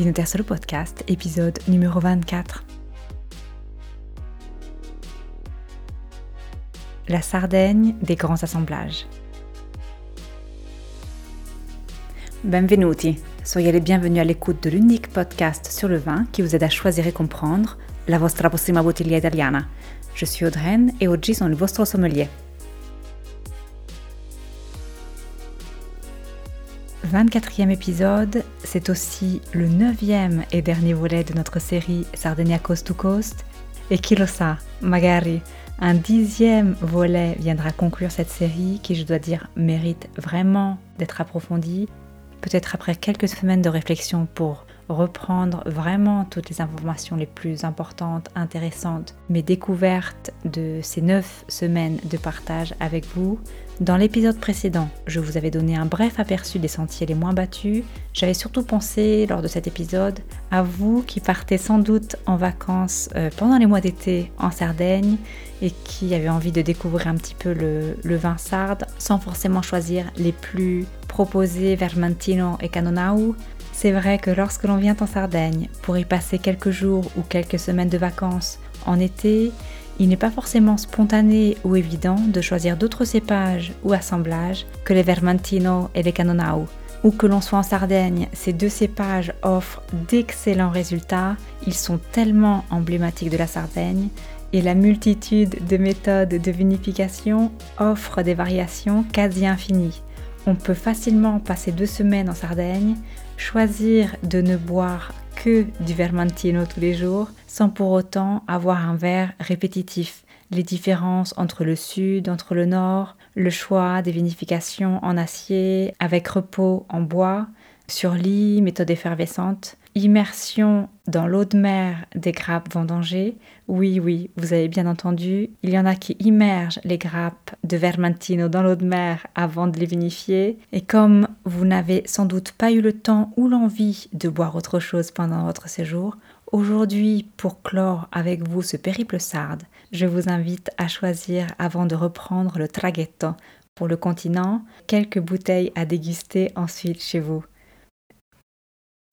Vino Terzo Podcast, épisode numéro 24. La Sardaigne des grands assemblages. Benvenuti, soyez les bienvenus à l'écoute de l'unique podcast sur le vin qui vous aide à choisir et comprendre la vostra prossima bottiglia italiana. Je suis Audreyne et oggi sono il vostro sommelier. 24e épisode, c'est aussi le neuvième et dernier volet de notre série Sardinia Coast to Coast. Et qui le magari, un dixième volet viendra conclure cette série qui, je dois dire, mérite vraiment d'être approfondie. Peut-être après quelques semaines de réflexion pour reprendre vraiment toutes les informations les plus importantes, intéressantes, mes découvertes de ces neuf semaines de partage avec vous. Dans l'épisode précédent, je vous avais donné un bref aperçu des sentiers les moins battus. J'avais surtout pensé, lors de cet épisode, à vous qui partez sans doute en vacances euh, pendant les mois d'été en Sardaigne et qui avez envie de découvrir un petit peu le, le vin sarde sans forcément choisir les plus proposés Vermentino et Canonau. C'est vrai que lorsque l'on vient en Sardaigne pour y passer quelques jours ou quelques semaines de vacances en été, il n'est pas forcément spontané ou évident de choisir d'autres cépages ou assemblages que les Vermentino et les Canonau. Ou que l'on soit en Sardaigne, ces deux cépages offrent d'excellents résultats, ils sont tellement emblématiques de la Sardaigne et la multitude de méthodes de vinification offre des variations quasi infinies. On peut facilement passer deux semaines en Sardaigne choisir de ne boire que du vermentino tous les jours sans pour autant avoir un verre répétitif. Les différences entre le sud, entre le nord, le choix des vinifications en acier avec repos en bois, sur lit, méthode effervescente, Immersion dans l'eau de mer des grappes vendangées. Oui, oui, vous avez bien entendu. Il y en a qui immergent les grappes de Vermentino dans l'eau de mer avant de les vinifier. Et comme vous n'avez sans doute pas eu le temps ou l'envie de boire autre chose pendant votre séjour, aujourd'hui, pour clore avec vous ce périple sarde, je vous invite à choisir avant de reprendre le traghetto pour le continent, quelques bouteilles à déguster ensuite chez vous.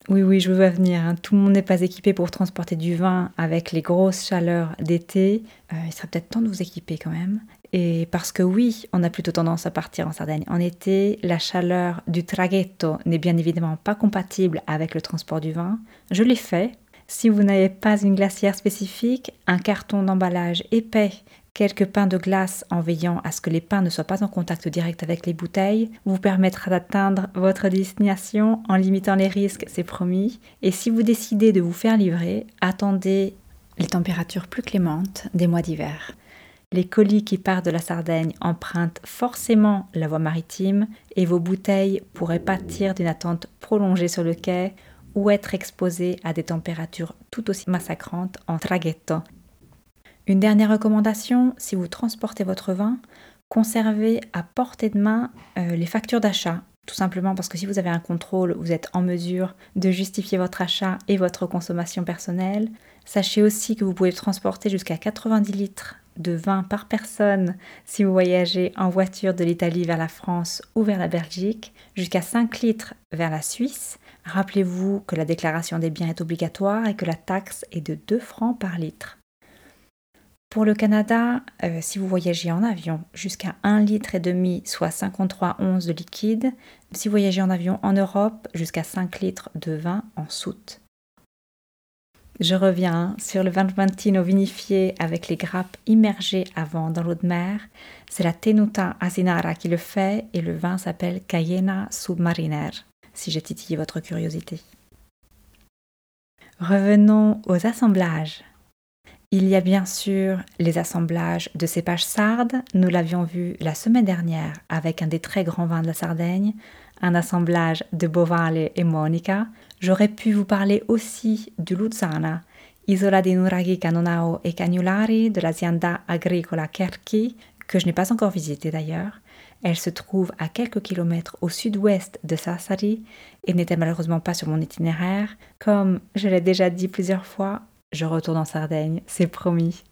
Oui, oui, je veux venir. Hein. Tout le monde n'est pas équipé pour transporter du vin avec les grosses chaleurs d'été. Euh, il serait peut-être temps de vous équiper quand même. Et parce que oui, on a plutôt tendance à partir en Sardaigne. En été, la chaleur du traghetto n'est bien évidemment pas compatible avec le transport du vin. Je l'ai fait. Si vous n'avez pas une glacière spécifique, un carton d'emballage épais Quelques pains de glace en veillant à ce que les pains ne soient pas en contact direct avec les bouteilles vous permettra d'atteindre votre destination en limitant les risques, c'est promis. Et si vous décidez de vous faire livrer, attendez les températures plus clémentes des mois d'hiver. Les colis qui partent de la Sardaigne empruntent forcément la voie maritime et vos bouteilles pourraient pâtir d'une attente prolongée sur le quai ou être exposées à des températures tout aussi massacrantes en traghetto une dernière recommandation, si vous transportez votre vin, conservez à portée de main euh, les factures d'achat. Tout simplement parce que si vous avez un contrôle, vous êtes en mesure de justifier votre achat et votre consommation personnelle. Sachez aussi que vous pouvez transporter jusqu'à 90 litres de vin par personne si vous voyagez en voiture de l'Italie vers la France ou vers la Belgique, jusqu'à 5 litres vers la Suisse. Rappelez-vous que la déclaration des biens est obligatoire et que la taxe est de 2 francs par litre. Pour le Canada, euh, si vous voyagez en avion, jusqu'à 1 litre et demi, soit 53 onces de liquide. Si vous voyagez en avion en Europe, jusqu'à 5 litres de vin en soute. Je reviens sur le vin Vantino vinifié avec les grappes immergées avant dans l'eau de mer. C'est la Tenuta Asinara qui le fait et le vin s'appelle Cayena Submariner, si j'ai titillé votre curiosité. Revenons aux assemblages. Il y a bien sûr les assemblages de cépages sardes, nous l'avions vu la semaine dernière avec un des très grands vins de la Sardaigne, un assemblage de Bovale et Monica. J'aurais pu vous parler aussi du Luzana, Isola di Nuraghi Canonao et Cagnolari de l'azienda agricola Kerki, que je n'ai pas encore visité d'ailleurs. Elle se trouve à quelques kilomètres au sud-ouest de Sassari et n'était malheureusement pas sur mon itinéraire. Comme je l'ai déjà dit plusieurs fois, je retourne en Sardaigne, c'est promis.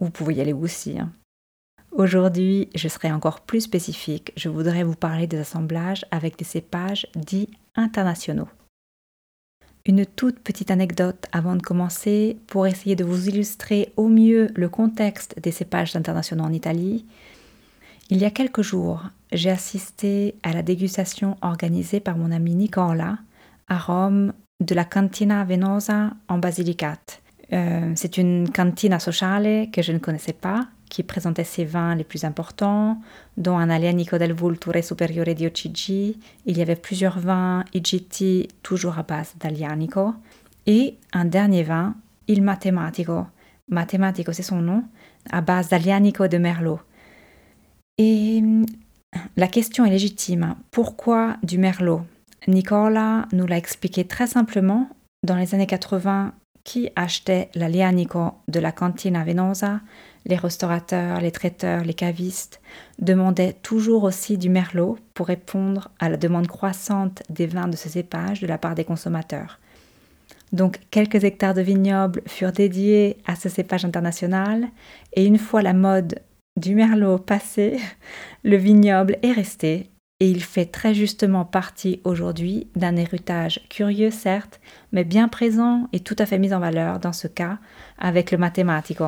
Vous pouvez y aller aussi. Hein. Aujourd'hui, je serai encore plus spécifique. Je voudrais vous parler des assemblages avec des cépages dits internationaux. Une toute petite anecdote avant de commencer pour essayer de vous illustrer au mieux le contexte des cépages internationaux en Italie. Il y a quelques jours, j'ai assisté à la dégustation organisée par mon ami Nicola à Rome de la Cantina Venosa en Basilicate. Euh, c'est une cantina sociale que je ne connaissais pas, qui présentait ses vins les plus importants, dont un Alianico del Vulture Superiore di OCG. Il y avait plusieurs vins IGT, toujours à base d'Alianico, et un dernier vin, Il Matematico. Matematico, c'est son nom, à base d'Alianico de Merlot. Et la question est légitime. Pourquoi du Merlot? Nicola nous l'a expliqué très simplement. Dans les années 80, qui achetait l'Alianico de la Cantina Venosa? Les restaurateurs, les traiteurs, les cavistes demandaient toujours aussi du merlot pour répondre à la demande croissante des vins de ce cépage de la part des consommateurs. Donc quelques hectares de vignobles furent dédiés à ce cépage international et une fois la mode du merlot passée, le vignoble est resté et il fait très justement partie aujourd'hui d'un héritage curieux certes, mais bien présent et tout à fait mis en valeur dans ce cas avec le matematico.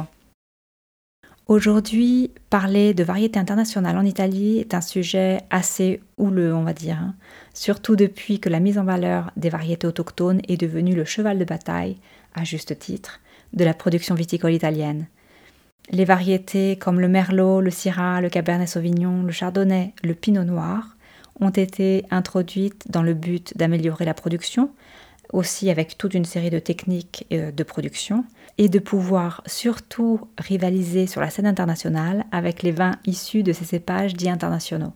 Aujourd'hui, parler de variété internationale en Italie est un sujet assez houleux, on va dire, hein. surtout depuis que la mise en valeur des variétés autochtones est devenue le cheval de bataille, à juste titre, de la production viticole italienne. Les variétés comme le Merlot, le Syrah, le Cabernet Sauvignon, le Chardonnay, le Pinot Noir ont été introduites dans le but d'améliorer la production, aussi avec toute une série de techniques euh, de production, et de pouvoir surtout rivaliser sur la scène internationale avec les vins issus de ces cépages dits internationaux.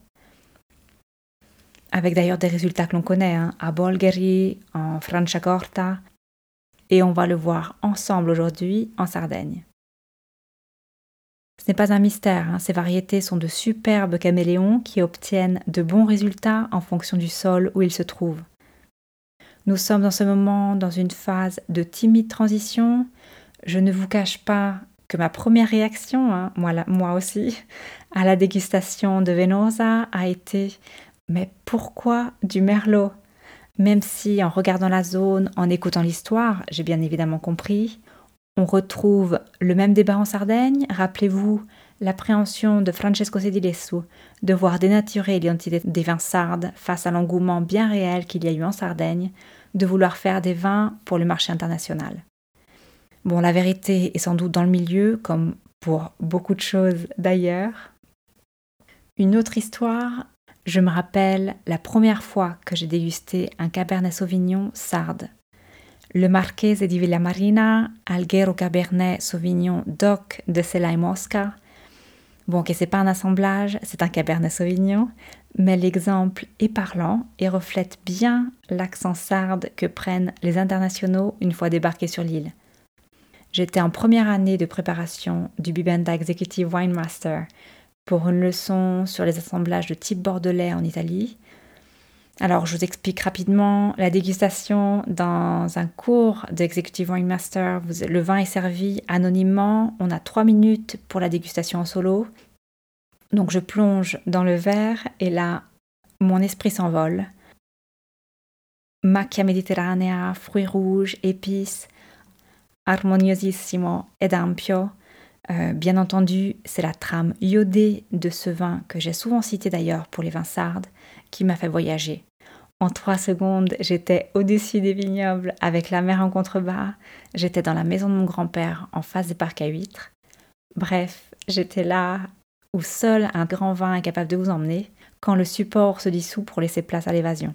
Avec d'ailleurs des résultats que l'on connaît, hein, à Bolgheri, en Franciacorta, et on va le voir ensemble aujourd'hui en Sardaigne. Ce n'est pas un mystère, hein, ces variétés sont de superbes caméléons qui obtiennent de bons résultats en fonction du sol où ils se trouvent. Nous sommes en ce moment dans une phase de timide transition. Je ne vous cache pas que ma première réaction, hein, moi, moi aussi, à la dégustation de Venosa a été Mais pourquoi du merlot? Même si en regardant la zone, en écoutant l'histoire, j'ai bien évidemment compris, on retrouve le même débat en Sardaigne. Rappelez-vous l'appréhension de Francesco Sedilesso de voir dénaturer l'identité des vins sardes face à l'engouement bien réel qu'il y a eu en Sardaigne de vouloir faire des vins pour le marché international. Bon, la vérité est sans doute dans le milieu, comme pour beaucoup de choses d'ailleurs. Une autre histoire, je me rappelle la première fois que j'ai dégusté un Cabernet Sauvignon sarde. Le Marchese di Villamarina, Alghero Cabernet Sauvignon DOC de Selai Mosca. Bon, que c'est pas un assemblage, c'est un Cabernet Sauvignon, mais l'exemple est parlant et reflète bien l'accent sarde que prennent les internationaux une fois débarqués sur l'île. J'étais en première année de préparation du Bibenda Executive Wine Master pour une leçon sur les assemblages de type bordelais en Italie. Alors, je vous explique rapidement la dégustation dans un cours d'Executive Wine Master. le vin est servi anonymement. On a trois minutes pour la dégustation en solo. Donc je plonge dans le verre et là, mon esprit s'envole. Macchia mediterranea, fruits rouges, épices, harmoniosissimo ed ampio. Euh, bien entendu, c'est la trame iodée de ce vin que j'ai souvent cité d'ailleurs pour les vins sardes qui m'a fait voyager. En trois secondes, j'étais au-dessus des vignobles avec la mer en contrebas. J'étais dans la maison de mon grand-père en face des parcs à huîtres. Bref, j'étais là où seul un grand vin est capable de vous emmener quand le support se dissout pour laisser place à l'évasion.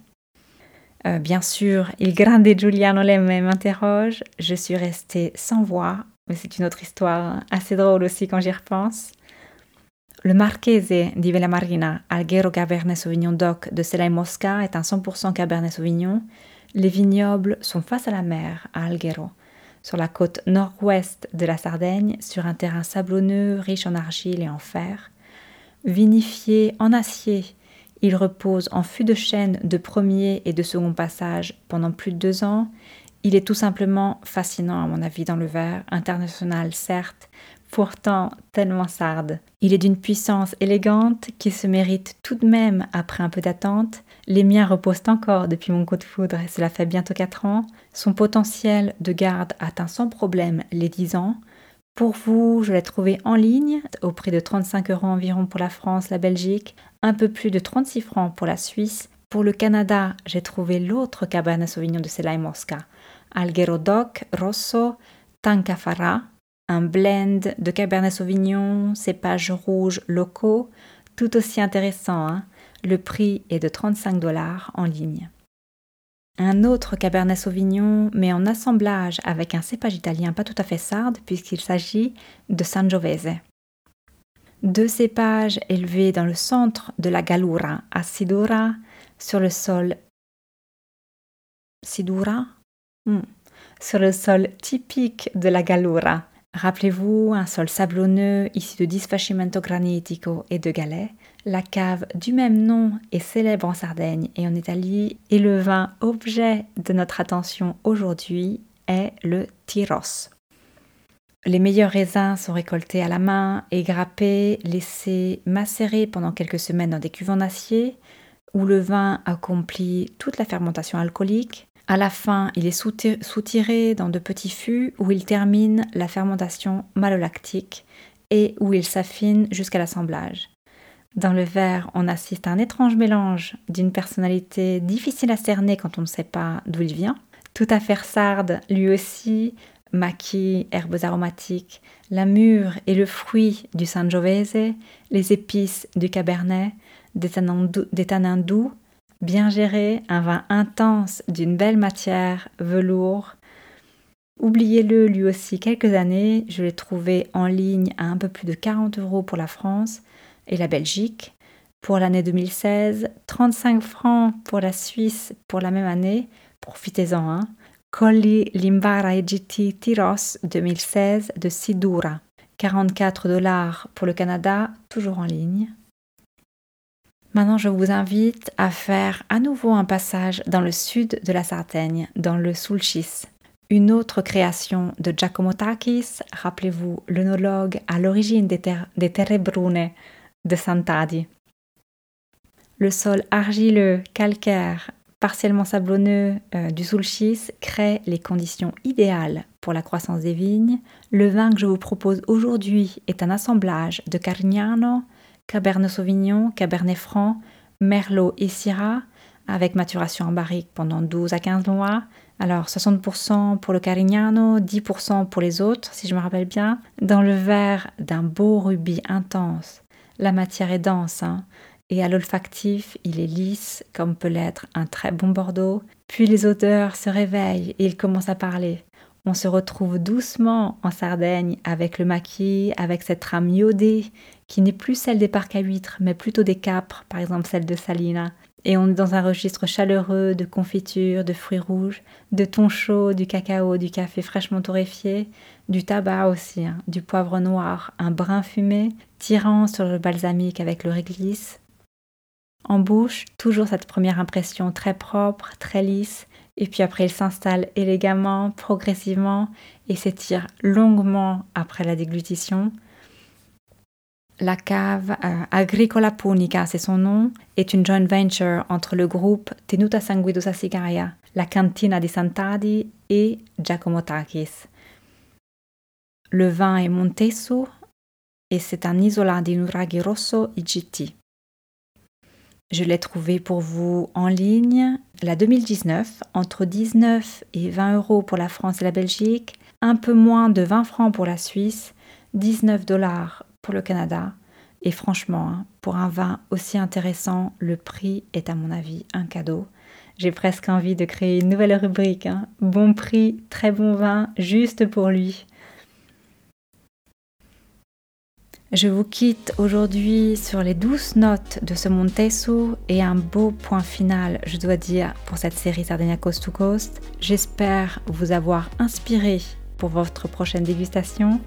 Euh, bien sûr, il grande Giuliano Lemme m'interroge. Je suis restée sans voix, mais c'est une autre histoire assez drôle aussi quand j'y repense. Le Marchese di Villa Marina Alghero Cabernet Sauvignon DOC de Selay Mosca est un 100% Cabernet Sauvignon. Les vignobles sont face à la mer à Alghero sur la côte nord-ouest de la Sardaigne, sur un terrain sablonneux riche en argile et en fer. Vinifié en acier, il repose en fût de chêne de premier et de second passage pendant plus de deux ans. Il est tout simplement fascinant à mon avis dans le verre, international certes, pourtant tellement sarde. Il est d'une puissance élégante qui se mérite tout de même après un peu d'attente. Les miens reposent encore depuis mon coup de foudre et cela fait bientôt 4 ans. Son potentiel de garde atteint sans problème les 10 ans. Pour vous, je l'ai trouvé en ligne au prix de 35 euros environ pour la France, la Belgique, un peu plus de 36 francs pour la Suisse. Pour le Canada, j'ai trouvé l'autre Cabernet Sauvignon de Selay Mosca, Alghero Doc Rosso Tankafara, un blend de Cabernet Sauvignon, cépages rouges locaux, tout aussi intéressant. Hein. le prix est de 35 dollars en ligne. Un autre Cabernet Sauvignon, mais en assemblage avec un cépage italien pas tout à fait sarde, puisqu'il s'agit de Sangiovese. Deux cépages élevés dans le centre de la Gallura, à Sidura, sur le sol Sidura? Hmm. Sur le sol typique de la Gallura. Rappelez-vous, un sol sablonneux issu de disfacimento granitico et de galets, la cave du même nom est célèbre en Sardaigne et en Italie, et le vin objet de notre attention aujourd'hui est le Tyros. Les meilleurs raisins sont récoltés à la main et grappés, laissés macérer pendant quelques semaines dans des cuves en acier, où le vin accomplit toute la fermentation alcoolique. À la fin, il est soutiré dans de petits fûts où il termine la fermentation malolactique et où il s'affine jusqu'à l'assemblage. Dans le verre, on assiste à un étrange mélange d'une personnalité difficile à cerner quand on ne sait pas d'où il vient, tout à fait sarde lui aussi, maquis, herbes aromatiques, la mûre et le fruit du Sangiovese, les épices du Cabernet, des tanins doux, bien gérés, un vin intense d'une belle matière, velours. Oubliez-le lui aussi quelques années, je l'ai trouvé en ligne à un peu plus de 40 euros pour la France et la Belgique. Pour l'année 2016, 35 francs pour la Suisse pour la même année. Profitez-en. Hein. Colli Limbara EGT Tiros 2016 de Sidura. 44 dollars pour le Canada, toujours en ligne. Maintenant, je vous invite à faire à nouveau un passage dans le sud de la Sardaigne, dans le Sulcis. Une autre création de Giacomo Takis, rappelez-vous, l'œnologue à l'origine des, des Terre Brune de Sant'Adi. Le sol argileux, calcaire, partiellement sablonneux euh, du Sulcis crée les conditions idéales pour la croissance des vignes. Le vin que je vous propose aujourd'hui est un assemblage de Carignano, Cabernet Sauvignon, Cabernet Franc, Merlot et Syrah, avec maturation en barrique pendant 12 à 15 mois. Alors 60% pour le Carignano, 10% pour les autres, si je me rappelle bien, dans le verre d'un beau rubis intense la matière est dense, hein, et à l'olfactif, il est lisse, comme peut l'être un très bon Bordeaux. Puis les odeurs se réveillent et il commence à parler. On se retrouve doucement en Sardaigne avec le maquis, avec cette rame iodée qui n'est plus celle des parcs à huîtres, mais plutôt des capres, par exemple celle de Salina. Et on est dans un registre chaleureux de confiture, de fruits rouges, de thon chaud, du cacao, du café fraîchement torréfié, du tabac aussi, hein, du poivre noir, un brin fumé, tirant sur le balsamique avec le réglisse. En bouche, toujours cette première impression très propre, très lisse, et puis après il s'installe élégamment, progressivement, et s'étire longuement après la déglutition. La cave euh, Agricola Punica, c'est son nom, est une joint venture entre le groupe Tenuta Sanguidosa Sigaria, la Cantina di Sant'Adi et Giacomo Takis. Le vin est Montesu et c'est un isolat di Nuraghi Rosso IGT. Je l'ai trouvé pour vous en ligne la 2019, entre 19 et 20 euros pour la France et la Belgique, un peu moins de 20 francs pour la Suisse, 19 dollars pour le Canada. Et franchement, hein, pour un vin aussi intéressant, le prix est à mon avis un cadeau. J'ai presque envie de créer une nouvelle rubrique. Hein. Bon prix, très bon vin, juste pour lui. Je vous quitte aujourd'hui sur les douces notes de ce Montesso et un beau point final, je dois dire, pour cette série Sardinia Coast to Coast. J'espère vous avoir inspiré pour votre prochaine dégustation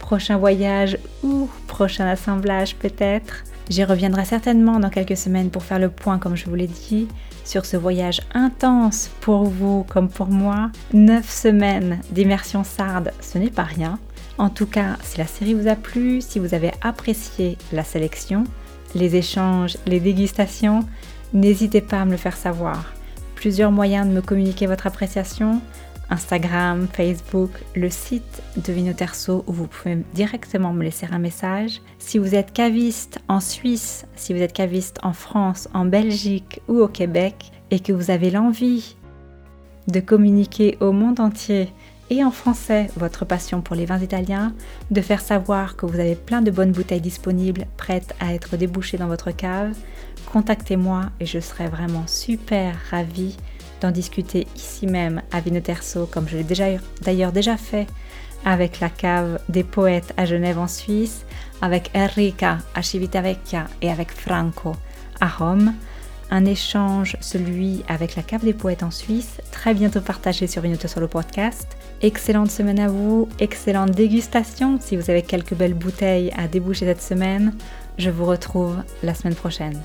prochain voyage ou prochain assemblage peut-être. J'y reviendrai certainement dans quelques semaines pour faire le point, comme je vous l'ai dit, sur ce voyage intense pour vous comme pour moi. Neuf semaines d'immersion sarde, ce n'est pas rien. En tout cas, si la série vous a plu, si vous avez apprécié la sélection, les échanges, les dégustations, n'hésitez pas à me le faire savoir. Plusieurs moyens de me communiquer votre appréciation. Instagram, Facebook, le site de Vinoterso où vous pouvez directement me laisser un message. Si vous êtes caviste en Suisse, si vous êtes caviste en France, en Belgique ou au Québec et que vous avez l'envie de communiquer au monde entier et en français votre passion pour les vins italiens, de faire savoir que vous avez plein de bonnes bouteilles disponibles prêtes à être débouchées dans votre cave, contactez-moi et je serai vraiment super ravie d'en discuter ici même à Vinoterso, comme je l'ai déjà, d'ailleurs déjà fait avec la cave des poètes à Genève en Suisse, avec Enrica à Civitavecchia et avec Franco à Rome. Un échange, celui avec la cave des poètes en Suisse, très bientôt partagé sur Vinoterso le podcast. Excellente semaine à vous, excellente dégustation si vous avez quelques belles bouteilles à déboucher cette semaine. Je vous retrouve la semaine prochaine.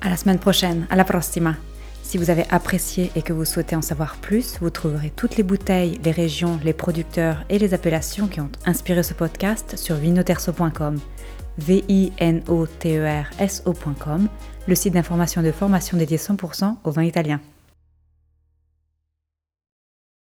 À la semaine prochaine, à la prossima. Si vous avez apprécié et que vous souhaitez en savoir plus, vous trouverez toutes les bouteilles, les régions, les producteurs et les appellations qui ont inspiré ce podcast sur vinoterso.com. V-I-N-O-T-E-R-S-O.com, le site d'information de formation dédié 100% au vin italien.